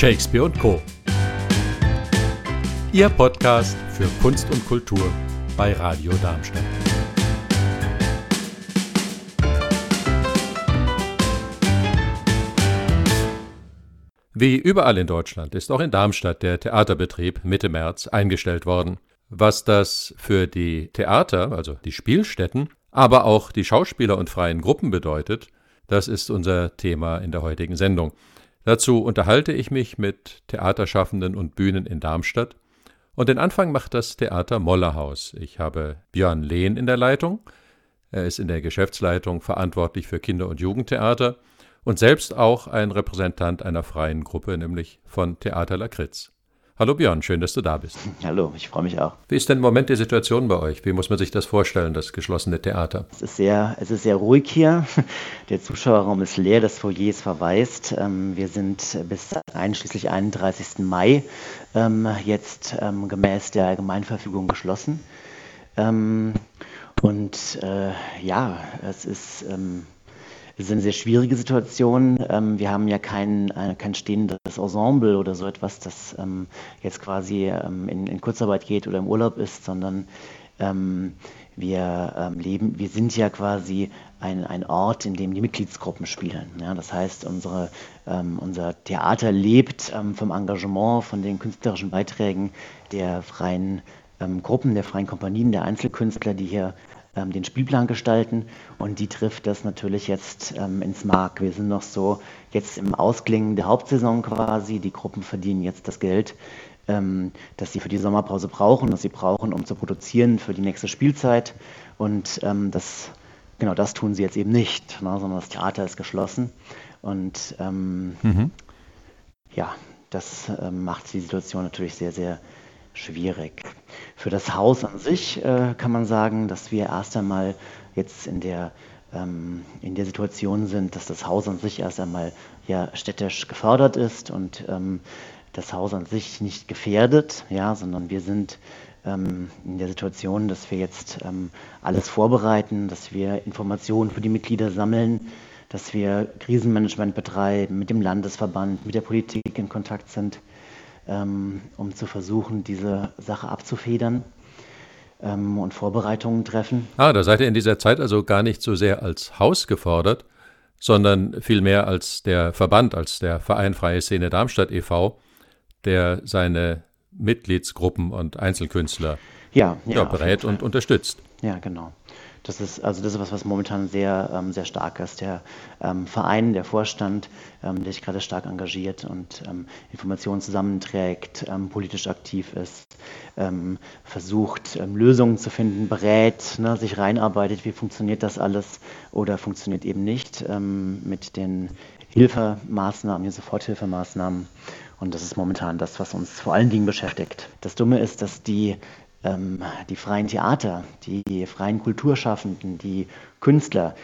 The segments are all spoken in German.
Shakespeare und Co. Ihr Podcast für Kunst und Kultur bei Radio Darmstadt. Wie überall in Deutschland ist auch in Darmstadt der Theaterbetrieb Mitte März eingestellt worden. Was das für die Theater, also die Spielstätten, aber auch die Schauspieler und freien Gruppen bedeutet, das ist unser Thema in der heutigen Sendung. Dazu unterhalte ich mich mit Theaterschaffenden und Bühnen in Darmstadt. Und den Anfang macht das Theater Mollerhaus. Ich habe Björn Lehn in der Leitung. Er ist in der Geschäftsleitung verantwortlich für Kinder- und Jugendtheater und selbst auch ein Repräsentant einer freien Gruppe, nämlich von Theater Lakritz. Hallo Björn, schön, dass du da bist. Hallo, ich freue mich auch. Wie ist denn im Moment die Situation bei euch? Wie muss man sich das vorstellen, das geschlossene Theater? Es ist sehr, es ist sehr ruhig hier. Der Zuschauerraum ist leer, das Foyer ist verwaist. Ähm, wir sind bis einschließlich 31. Mai ähm, jetzt ähm, gemäß der Allgemeinverfügung geschlossen. Und äh, ja, es ist es ist eine sehr schwierige Situation. Ähm, wir haben ja kein, äh, kein stehendes Ensemble oder so etwas, das ähm, jetzt quasi ähm, in, in, Kurzarbeit geht oder im Urlaub ist, sondern ähm, wir ähm, leben, wir sind ja quasi ein, ein Ort, in dem die Mitgliedsgruppen spielen. Ja, das heißt, unsere, ähm, unser Theater lebt vom Engagement, von den künstlerischen Beiträgen der freien Gruppen, der freien Kompanien, der Einzelkünstler, die hier ähm, den Spielplan gestalten und die trifft das natürlich jetzt ähm, ins Mark. Wir sind noch so jetzt im Ausklingen der Hauptsaison quasi. Die Gruppen verdienen jetzt das Geld, ähm, das sie für die Sommerpause brauchen, das sie brauchen, um zu produzieren für die nächste Spielzeit. Und ähm, das, genau das tun sie jetzt eben nicht, ne, sondern das Theater ist geschlossen. Und ähm, mhm. ja, das ähm, macht die Situation natürlich sehr, sehr schwierig. Für das Haus an sich äh, kann man sagen, dass wir erst einmal jetzt in der, ähm, in der Situation sind, dass das Haus an sich erst einmal ja städtisch gefördert ist und ähm, das Haus an sich nicht gefährdet, ja, sondern wir sind ähm, in der Situation, dass wir jetzt ähm, alles vorbereiten, dass wir Informationen für die Mitglieder sammeln, dass wir Krisenmanagement betreiben, mit dem Landesverband, mit der Politik in Kontakt sind ähm, um zu versuchen, diese Sache abzufedern ähm, und Vorbereitungen treffen. Ah, da seid ihr in dieser Zeit also gar nicht so sehr als Haus gefordert, sondern vielmehr als der Verband, als der Verein Freie Szene Darmstadt e.V., der seine Mitgliedsgruppen und Einzelkünstler ja, ja, ja berät und unterstützt. Ja, genau. Das ist also das ist was, was momentan sehr, ähm, sehr stark ist. Der ähm, Verein, der Vorstand, ähm, der sich gerade stark engagiert und ähm, Informationen zusammenträgt, ähm, politisch aktiv ist, ähm, versucht Lösungen zu finden, berät, ne, sich reinarbeitet, wie funktioniert das alles oder funktioniert eben nicht mit den Hilfemaßnahmen, den Soforthilfemaßnahmen. Und das ist momentan das, was uns vor allen Dingen beschäftigt. Das Dumme ist, dass die ähm, die freien Theater, die freien Kulturschaffenden, die Künstler,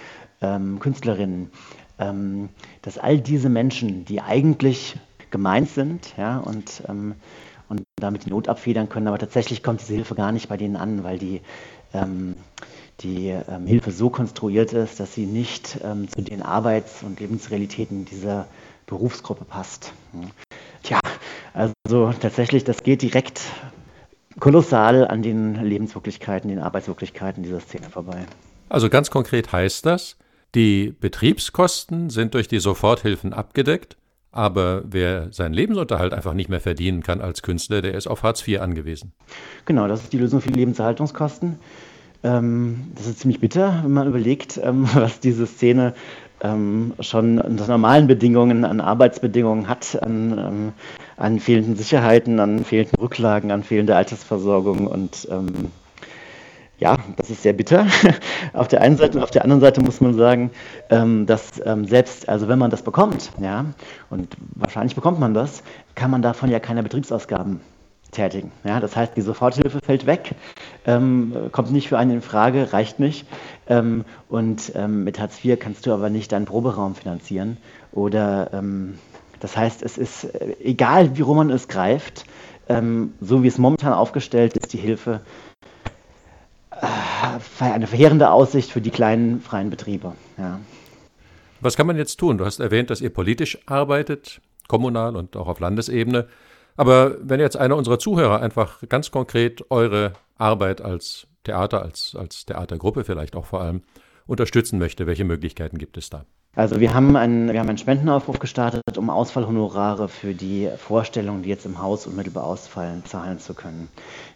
ähm, Künstlerinnen, ähm, dass all diese Menschen, die eigentlich gemeint sind ja, und, ähm, und damit die Not abfedern können, aber tatsächlich kommt diese Hilfe gar nicht bei denen an, weil die, ähm, die ähm, Hilfe so konstruiert ist, dass sie nicht zu den Arbeits- und Lebensrealitäten dieser Berufsgruppe passt. Tja, also tatsächlich, das geht direkt kolossal an den Lebenswirklichkeiten, den Arbeitswirklichkeiten dieser Szene vorbei. Also ganz konkret heißt das, die Betriebskosten sind durch die Soforthilfen abgedeckt, aber wer seinen Lebensunterhalt einfach nicht mehr verdienen kann als Künstler, der ist auf Hartz IV angewiesen. Genau, das ist die Lösung für die Lebenserhaltungskosten. Ähm, das ist ziemlich bitter, wenn man überlegt, ähm, was diese Szene ähm, schon unter normalen Bedingungen, an Arbeitsbedingungen hat, an, ähm, an fehlenden Sicherheiten, an fehlenden Rücklagen, an fehlende Altersversorgung. Und ähm, ja, das ist sehr bitter. Auf der einen Seite und auf der anderen Seite muss man sagen, ähm, dass ähm, selbst, also wenn man das bekommt, ja, und wahrscheinlich bekommt man das, kann man davon ja keine Betriebsausgaben tätigen. Ja, das heißt, die Soforthilfe fällt weg, ähm, kommt nicht für einen in Frage, reicht nicht. Ähm, und ähm, mit Hartz IV kannst du aber nicht deinen Proberaum finanzieren. Oder ähm, das heißt, es ist äh, egal, wie rum man es greift, ähm, so wie es momentan aufgestellt ist, die Hilfe äh, eine verheerende Aussicht für die kleinen freien Betriebe. Ja. Was kann man jetzt tun? Du hast erwähnt, dass ihr politisch arbeitet kommunal und auch auf Landesebene. Aber wenn jetzt einer unserer Zuhörer einfach ganz konkret eure Arbeit als Theater, als, als Theatergruppe vielleicht auch vor allem unterstützen möchte, welche Möglichkeiten gibt es da? Also wir haben, einen, wir haben einen Spendenaufruf gestartet, um Ausfallhonorare für die Vorstellungen, die jetzt im Haus unmittelbar ausfallen, zahlen zu können.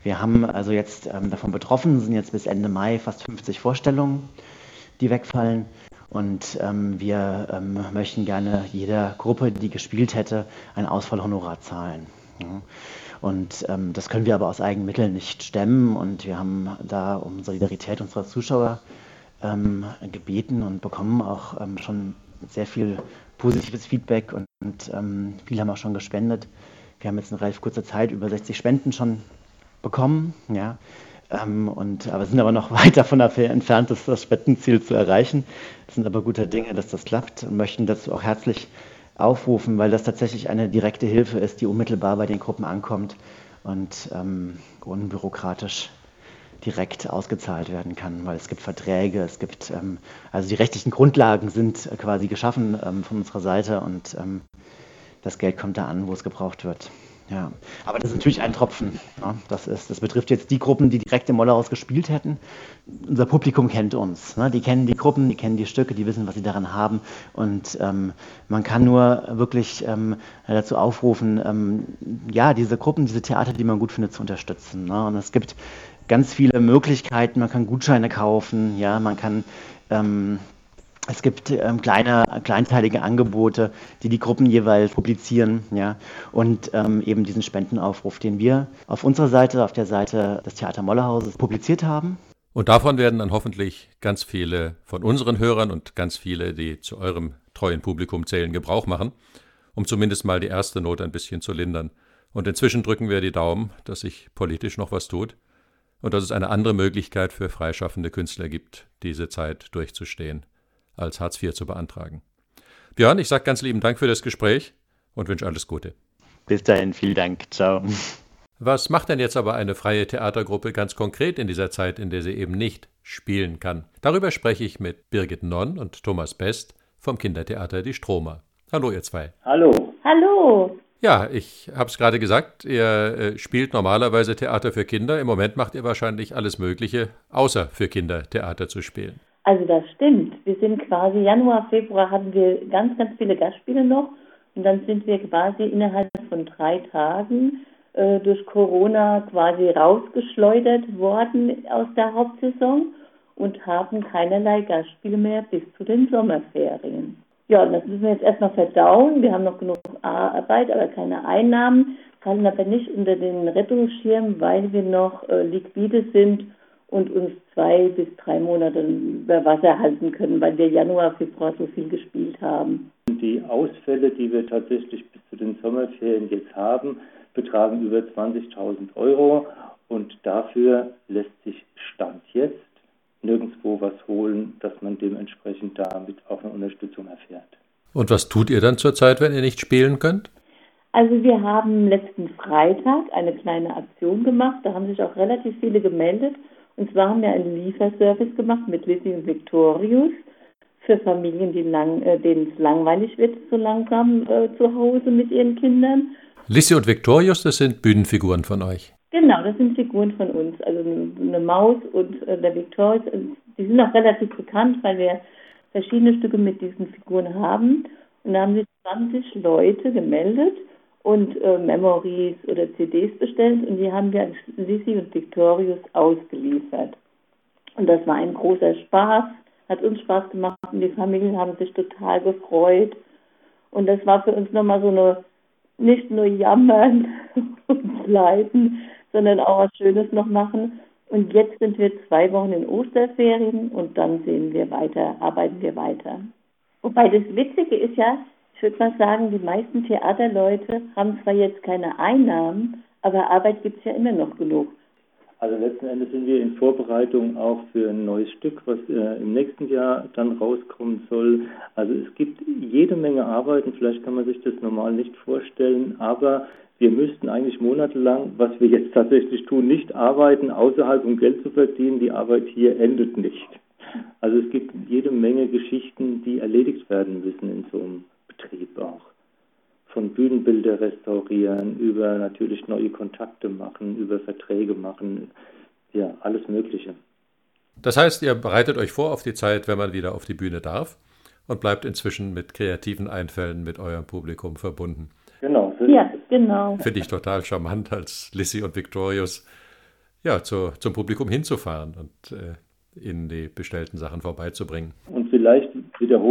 Wir haben also jetzt ähm, davon betroffen, sind jetzt bis Ende Mai fast 50 Vorstellungen, die wegfallen. Und ähm, wir ähm, möchten gerne jeder Gruppe, die gespielt hätte, ein Ausfallhonorar zahlen. Und ähm, das können wir aber aus Eigenmitteln nicht stemmen. Und wir haben da um Solidarität unserer Zuschauer ähm, gebeten und bekommen auch ähm, schon sehr viel positives Feedback und, und ähm, viele haben auch schon gespendet. Wir haben jetzt in relativ kurzer Zeit über 60 Spenden schon bekommen, ja. Ähm, und, aber sind aber noch weit davon entfernt, das, Spendenziel zu erreichen. Sind aber guter Dinge, dass das klappt und möchten dazu auch herzlich aufrufen, weil das tatsächlich eine direkte Hilfe ist, die unmittelbar bei den Gruppen ankommt und ähm, unbürokratisch direkt ausgezahlt werden kann, weil es gibt Verträge, es gibt, ähm, also die rechtlichen Grundlagen sind quasi geschaffen ähm, von unserer Seite und ähm, das Geld kommt da an, wo es gebraucht wird. Ja, aber das ist natürlich ein Tropfen. Ja. Das, ist, das betrifft jetzt die Gruppen, die direkt im Mollerhaus gespielt hätten. Unser Publikum kennt uns. Ne? Die kennen die Gruppen, die kennen die Stücke, die wissen, was sie daran haben. Und ähm, man kann nur wirklich ähm, dazu aufrufen, ähm, ja, diese Gruppen, diese Theater, die man gut findet, zu unterstützen. Ne? Und es gibt ganz viele Möglichkeiten. Man kann Gutscheine kaufen, ja, man kann ähm, es gibt ähm, kleine, kleinteilige Angebote, die die Gruppen jeweils publizieren, ja, und ähm, eben diesen Spendenaufruf, den wir auf unserer Seite, auf der Seite des Theater Mollerhauses publiziert haben. Und davon werden dann hoffentlich ganz viele von unseren Hörern und ganz viele, die zu eurem treuen Publikum zählen, Gebrauch machen, um zumindest mal die erste Not ein bisschen zu lindern. Und inzwischen drücken wir die Daumen, dass sich politisch noch was tut und dass es eine andere Möglichkeit für freischaffende Künstler gibt, diese Zeit durchzustehen, als Hartz IV zu beantragen. Björn, ich sage ganz lieben Dank für das Gespräch und wünsche alles Gute. Bis dahin, vielen Dank. Ciao. Was macht denn jetzt aber eine freie Theatergruppe ganz konkret in dieser Zeit, in der sie eben nicht spielen kann? Darüber spreche ich mit Birgit Nonn und Thomas Best vom Kindertheater Die Stromer. Hallo, ihr zwei. Hallo. Hallo. Ja, ich habe es gerade gesagt, ihr äh, spielt normalerweise Theater für Kinder. Im Moment macht ihr wahrscheinlich alles Mögliche, außer für Kinder Theater zu spielen. Also das stimmt. Wir sind quasi Januar, Februar hatten wir ganz, ganz viele Gastspiele noch und dann sind wir quasi innerhalb von drei Tagen äh, durch Corona quasi rausgeschleudert worden aus der Hauptsaison und haben keinerlei Gastspiele mehr bis zu den Sommerferien. Ja, und das müssen wir jetzt erstmal verdauen. Wir haben noch genug Arbeit, aber keine Einnahmen, fallen aber nicht unter den Rettungsschirm, weil wir noch äh, liquide sind und uns zwei bis drei Monate über Wasser halten können, weil wir Januar, Februar so viel gespielt haben. Die Ausfälle, die wir tatsächlich bis zu den Sommerferien jetzt haben, betragen über 20.000 Euro und dafür lässt sich Stand jetzt nirgendwo was holen, dass man dementsprechend damit auch eine Unterstützung erfährt. Und was tut ihr dann zurzeit, wenn ihr nicht spielen könnt? Also wir haben letzten Freitag eine kleine Aktion gemacht. Da haben sich auch relativ viele gemeldet. Und zwar haben wir einen Lieferservice gemacht mit Lizzie und Victorius für Familien, die lang, äh, denen es langweilig wird, so langsam äh, zu Hause mit ihren Kindern. Lizzie und Victorius, das sind Bühnenfiguren von euch. Genau, das sind Figuren von uns. Also eine Maus und äh, der Victorious. Die sind auch relativ bekannt, weil wir verschiedene Stücke mit diesen Figuren haben. Und da haben sich 20 Leute gemeldet und äh, Memories oder CDs bestellt und die haben wir an Lizzie und Victorious ausgeliefert. Und das war ein großer Spaß, hat uns Spaß gemacht und die Familien haben sich total gefreut. Und das war für uns nochmal so eine, nicht nur jammern und leiden, sondern auch was Schönes noch machen. Und jetzt sind wir zwei Wochen in Osterferien und dann sehen wir weiter, arbeiten wir weiter. Wobei das Witzige ist ja, ich würde mal sagen, die meisten Theaterleute haben zwar jetzt keine Einnahmen, aber Arbeit gibt es ja immer noch genug. Also letzten Endes sind wir in Vorbereitung auch für ein neues Stück, was äh, im nächsten Jahr dann rauskommen soll. Also es gibt jede Menge Arbeiten, vielleicht kann man sich das normal nicht vorstellen, aber wir müssten eigentlich monatelang, was wir jetzt tatsächlich tun, nicht arbeiten, außerhalb um Geld zu verdienen. Die Arbeit hier endet nicht. Also es gibt jede Menge Geschichten, die erledigt werden müssen in so einem Betrieb auch. von Bühnenbilder restaurieren, über natürlich neue Kontakte machen, über Verträge machen, ja, alles Mögliche. Das heißt, ihr bereitet euch vor auf die Zeit, wenn man wieder auf die Bühne darf und bleibt inzwischen mit kreativen Einfällen mit eurem Publikum verbunden. Genau. Ja, genau. Finde ich total charmant, als Lissy und Victorius ja, zu, zum Publikum hinzufahren und äh, ihnen die bestellten Sachen vorbeizubringen. Und vielleicht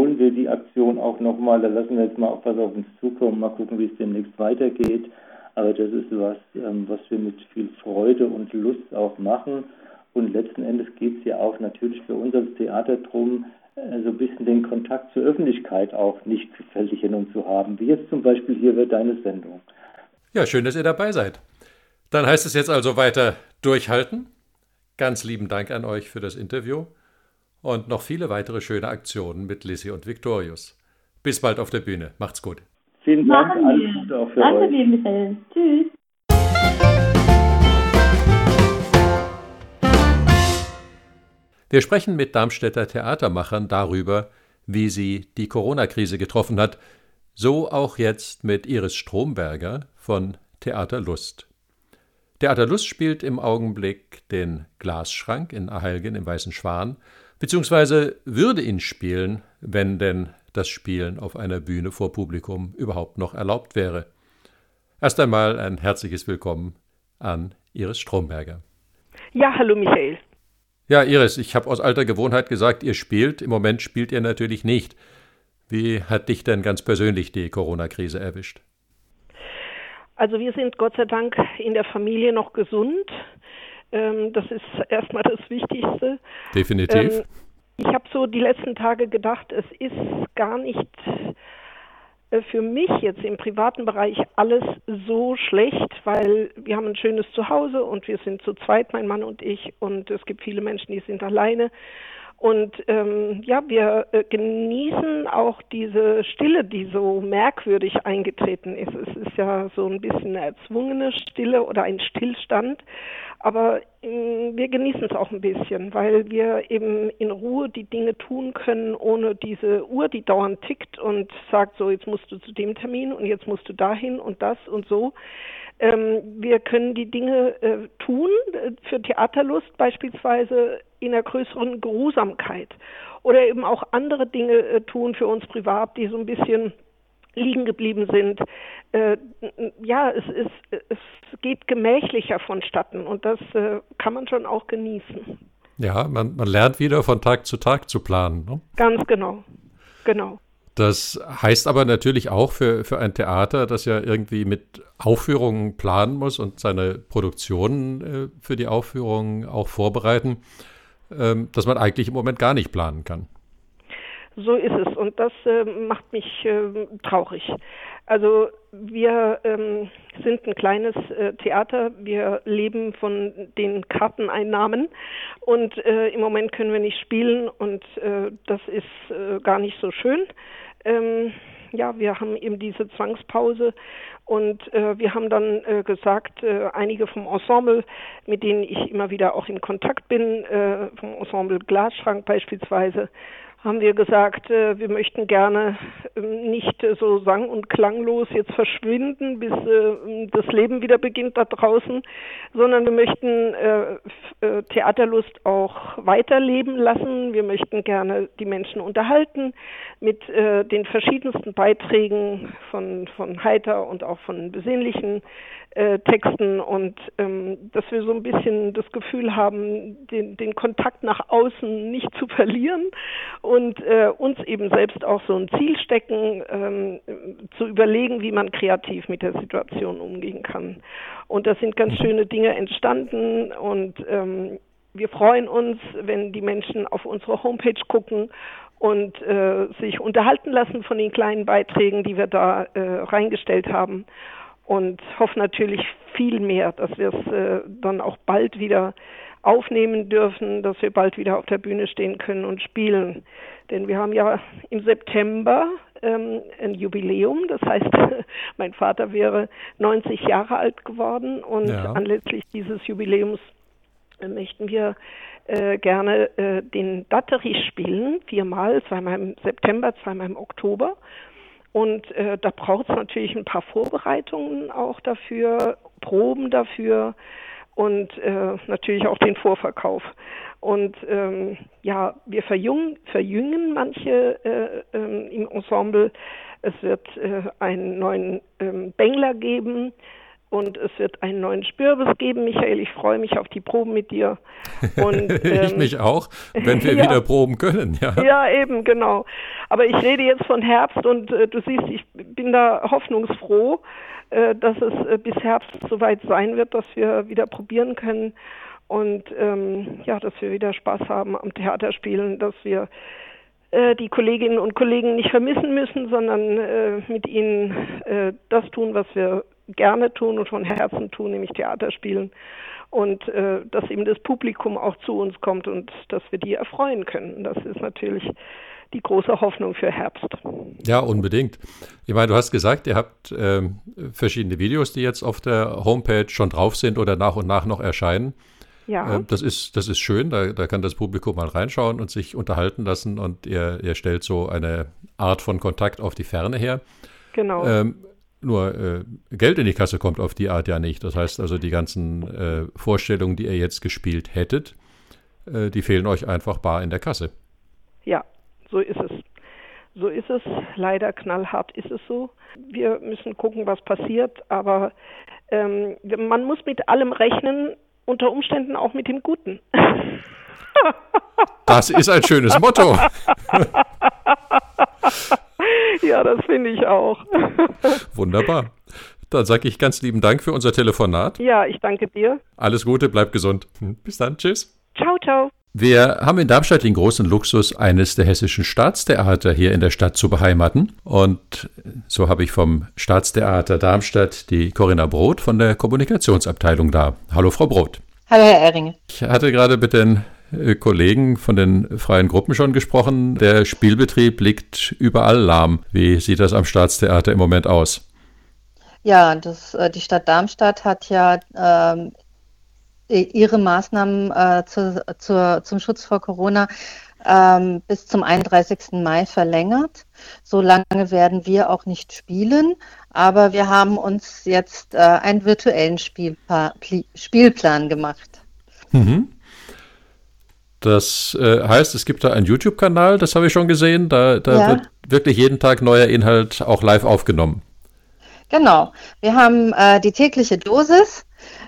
wiederholen wir die Aktion auch nochmal. Da lassen wir jetzt mal was auf uns zukommen, mal gucken, wie es demnächst weitergeht. Aber das ist was, ähm, was wir mit viel Freude und Lust auch machen. Und letzten Endes geht es ja auch natürlich für uns als Theater darum, äh, so ein bisschen den Kontakt zur Öffentlichkeit auch nicht verlieren und zu haben, wie jetzt zum Beispiel hier bei deine Sendung. Ja, schön, dass ihr dabei seid. Dann heißt es jetzt also weiter durchhalten. Ganz lieben Dank an euch für das Interview und noch viele weitere schöne Aktionen mit Lissy und Victorius. Bis bald auf der Bühne. Macht's gut. Vielen Dank. Alles Gute auch für Danke euch. dir, Michael. Tschüss. Wir sprechen mit Darmstädter Theatermachern darüber, wie sie die Corona-Krise getroffen hat, so auch jetzt mit Iris Stromberger von Theater Lust. Theater Lust spielt im Augenblick den Glasschrank in Aheilgen im Weißen Schwan, beziehungsweise würde ihn spielen, wenn denn das Spielen auf einer Bühne vor Publikum überhaupt noch erlaubt wäre. Erst einmal ein herzliches Willkommen an Iris Stromberger. Ja, hallo Michael. Ja, Iris, ich habe aus alter Gewohnheit gesagt, ihr spielt. Im Moment spielt ihr natürlich nicht. Wie hat dich denn ganz persönlich die Corona-Krise erwischt? Also wir sind Gott sei Dank in der Familie noch gesund. Ähm, das ist erstmal das Wichtigste. Definitiv. Ähm, ich habe so die letzten Tage gedacht, es ist gar nicht äh, für mich jetzt im privaten Bereich alles so schlecht, weil wir haben ein schönes Zuhause und wir sind zu zweit, mein Mann und ich, und es gibt viele Menschen, die sind alleine. Und ähm, ja, wir äh, genießen auch diese Stille, die so merkwürdig eingetreten ist. Es ist ja so ein bisschen eine erzwungene Stille oder ein Stillstand. Aber äh, wir genießen es auch ein bisschen, weil wir eben in Ruhe die Dinge tun können, ohne diese Uhr, die dauernd tickt und sagt, so jetzt musst du zu dem Termin und jetzt musst du dahin und das und so. Ähm, wir können die Dinge äh, tun, äh, für Theaterlust beispielsweise in einer größeren Geruhsamkeit oder eben auch andere Dinge äh, tun für uns privat, die so ein bisschen liegen geblieben sind. Äh, ja, es, ist, es geht gemächlicher vonstatten und das äh, kann man schon auch genießen. Ja, man, man lernt wieder von Tag zu Tag zu planen. Ne? Ganz genau, genau. Das heißt aber natürlich auch für, für ein Theater, das ja irgendwie mit Aufführungen planen muss und seine Produktionen äh, für die Aufführungen auch vorbereiten, ähm, dass man eigentlich im Moment gar nicht planen kann. So ist es und das äh, macht mich äh, traurig. Also wir ähm, sind ein kleines äh, Theater, wir leben von den Karteneinnahmen und äh, im Moment können wir nicht spielen und äh, das ist äh, gar nicht so schön. Ähm, ja, wir haben eben diese Zwangspause und äh, wir haben dann äh, gesagt, äh, einige vom Ensemble, mit denen ich immer wieder auch in Kontakt bin, äh, vom Ensemble Glasschrank beispielsweise, haben wir gesagt, äh, wir möchten gerne äh, nicht äh, so sang- und klanglos jetzt verschwinden, bis äh, das Leben wieder beginnt da draußen, sondern wir möchten Theaterlust auch weiterleben lassen. Wir möchten gerne die Menschen unterhalten mit den verschiedensten Beiträgen von, von heiter und auch von besinnlichen äh, Texten und ähm, dass wir so ein bisschen das Gefühl haben, den, den Kontakt nach außen nicht zu verlieren und äh, uns eben selbst auch so ein Ziel stecken, ähm, zu überlegen, wie man kreativ mit der Situation umgehen kann. Und da sind ganz schöne Dinge entstanden und ähm, wir freuen uns, wenn die Menschen auf unsere Homepage gucken und äh, sich unterhalten lassen von den kleinen Beiträgen, die wir da äh, reingestellt haben und hoffe natürlich viel mehr, dass wir es äh, dann auch bald wieder aufnehmen dürfen, dass wir bald wieder auf der Bühne stehen können und spielen. Denn wir haben ja im September ähm, ein Jubiläum, das heißt, mein Vater wäre 90 Jahre alt geworden und Ja. anlässlich dieses Jubiläums äh, möchten wir äh, gerne äh, den Datterich spielen, viermal, zweimal im September, zweimal im Oktober. Und äh, da braucht es natürlich ein paar Vorbereitungen auch dafür, Proben dafür und äh, natürlich auch den Vorverkauf. Und ähm, ja, wir verjüngen, verjüngen manche äh, äh, im Ensemble. Es wird äh, einen neuen ähm, Bängler geben und es wird einen neuen Spürbis geben. Michael, ich freue mich auf die Proben mit dir. Und, ähm, ich mich auch, wenn wir ja, wieder proben können. Ja. ja, eben, genau. Aber ich rede jetzt von Herbst und äh, du siehst, ich bin da hoffnungsfroh, äh, dass es äh, bis Herbst soweit sein wird, dass wir wieder probieren können und ähm, ja, dass wir wieder Spaß haben am Theaterspielen, dass wir äh, die Kolleginnen und Kollegen nicht vermissen müssen, sondern äh, mit ihnen äh, das tun, was wir gerne tun und von Herzen tun, nämlich Theater spielen. Und äh, dass eben das Publikum auch zu uns kommt und dass wir die erfreuen können. Das ist natürlich die große Hoffnung für Herbst. Ja, unbedingt. Ich meine, du hast gesagt, ihr habt äh, verschiedene Videos, die jetzt auf der Homepage schon drauf sind oder nach und nach noch erscheinen. Ja. Äh, das, ist, das ist schön, da, da kann das Publikum mal reinschauen und sich unterhalten lassen und ihr, ihr stellt so eine Art von Kontakt auf die Ferne her. Genau. Ähm, nur äh, Geld in die Kasse kommt auf die Art ja nicht. Das heißt also, die ganzen äh, Vorstellungen, die ihr jetzt gespielt hättet, äh, die fehlen euch einfach bar in der Kasse. Ja, so ist es. So ist es. Leider knallhart ist es so. Wir müssen gucken, was passiert. Aber ähm, man muss mit allem rechnen, unter Umständen auch mit dem Guten. Das ist ein schönes Motto. Ja, das finde ich auch. Wunderbar. Dann sage ich ganz lieben Dank für unser Telefonat. Ja, ich danke dir. Alles Gute, bleib gesund. Hm, bis dann, tschüss. Ciao, ciao. Wir haben in Darmstadt den großen Luxus, eines der hessischen Staatstheater hier in der Stadt zu beheimaten. Und so habe ich vom Staatstheater Darmstadt die Corinna Brot von der Kommunikationsabteilung da. Hallo, Frau Brot. Hallo, Herr Ehringe. Ich hatte gerade mit den Kollegen von den freien Gruppen schon gesprochen. Der Spielbetrieb liegt überall lahm. Wie sieht das am Staatstheater im Moment aus? Ja, das, äh, die Stadt Darmstadt hat ja ähm, ihre Maßnahmen äh, zu, zu, zum Schutz vor Corona ähm, bis zum 31. Mai verlängert. So lange werden wir auch nicht spielen, aber wir haben uns jetzt äh, einen virtuellen Spielpa Spielplan gemacht. Mhm. Das äh, heißt, es gibt da einen YouTube-Kanal, das habe ich schon gesehen. Da, da ja. wird wirklich jeden Tag neuer Inhalt auch live aufgenommen. Genau. Wir haben äh, die tägliche Dosis.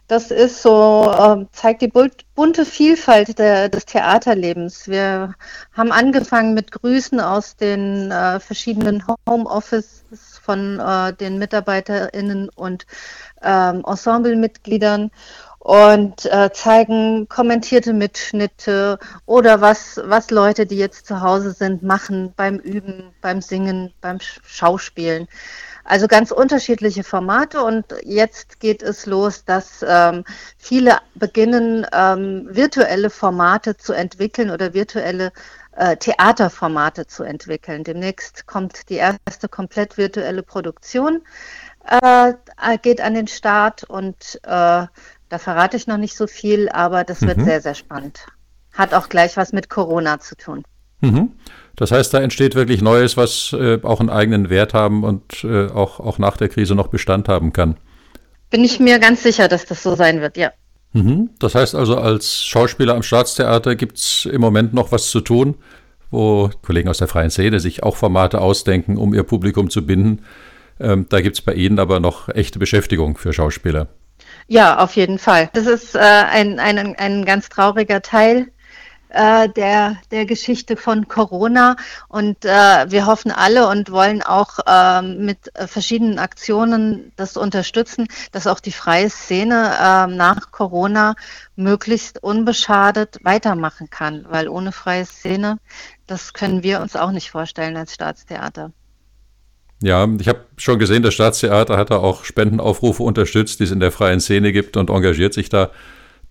Das ist so, äh, zeigt die bunte Vielfalt der, des Theaterlebens. Wir haben angefangen mit Grüßen aus den äh, verschiedenen Homeoffices von äh, den MitarbeiterInnen und ähm, Ensemblemitgliedern und äh, zeigen kommentierte Mitschnitte oder was, was Leute, die jetzt zu Hause sind, machen beim Üben, beim Singen, beim Schauspielen. Also ganz unterschiedliche Formate und jetzt geht es los, dass ähm, viele beginnen, ähm, virtuelle Formate zu entwickeln oder virtuelle äh, Theaterformate zu entwickeln. Demnächst kommt die erste komplett virtuelle Produktion, äh, geht an den Start und äh, da verrate ich noch nicht so viel, aber das wird mhm. sehr, sehr spannend. Hat auch gleich was mit Corona zu tun. Mhm. Das heißt, da entsteht wirklich Neues, was äh, auch einen eigenen Wert haben und äh, auch, auch nach der Krise noch Bestand haben kann. Bin ich mir ganz sicher, dass das so sein wird, ja. Mhm. Das heißt also, als Schauspieler am Staatstheater gibt es im Moment noch was zu tun, wo Kollegen aus der freien Szene sich auch Formate ausdenken, um ihr Publikum zu binden. Ähm, da gibt es bei Ihnen aber noch echte Beschäftigung für Schauspieler. Ja, auf jeden Fall. Das ist äh, ein, ein, ein ganz trauriger Teil äh, der, der Geschichte von Corona. Und äh, wir hoffen alle und wollen auch äh, mit verschiedenen Aktionen das unterstützen, dass auch die freie Szene äh, nach Corona möglichst unbeschadet weitermachen kann. Weil ohne freie Szene, das können wir uns auch nicht vorstellen als Staatstheater. Ja, ich habe schon gesehen, das Staatstheater hat da auch Spendenaufrufe unterstützt, die es in der freien Szene gibt und engagiert sich da.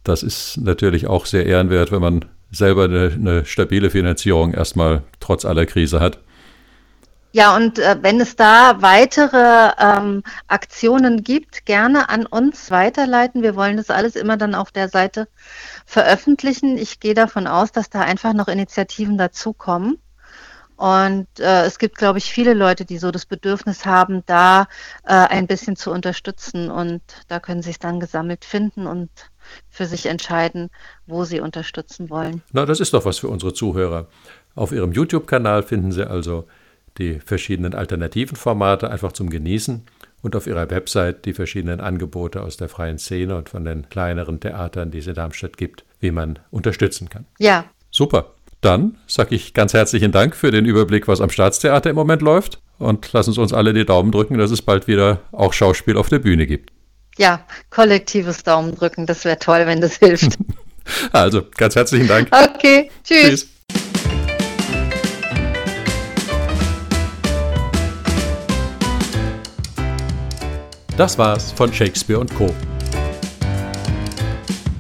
Das ist natürlich auch sehr ehrenwert, wenn man selber eine, eine stabile Finanzierung erstmal trotz aller Krise hat. Ja, und äh, wenn es da weitere ähm, Aktionen gibt, gerne an uns weiterleiten. Wir wollen das alles immer dann auf der Seite veröffentlichen. Ich gehe davon aus, dass da einfach noch Initiativen dazukommen. Und äh, es gibt, glaube ich, viele Leute, die so das Bedürfnis haben, da äh, ein bisschen zu unterstützen. Und da können sie es dann gesammelt finden und für sich entscheiden, wo sie unterstützen wollen. Na, das ist doch was für unsere Zuhörer. Auf ihrem YouTube-Kanal finden Sie also die verschiedenen alternativen Formate einfach zum Genießen und auf ihrer Website die verschiedenen Angebote aus der freien Szene und von den kleineren Theatern, die es in Darmstadt gibt, wie man unterstützen kann. Ja. Super. Dann sage ich ganz herzlichen Dank für den Überblick, was am Staatstheater im Moment läuft. Und lassen Sie uns alle die Daumen drücken, dass es bald wieder auch Schauspiel auf der Bühne gibt. Ja, kollektives Daumen drücken, das wäre toll, wenn das hilft. also, ganz herzlichen Dank. Okay, tschüss. tschüss. Das war's von Shakespeare und Co.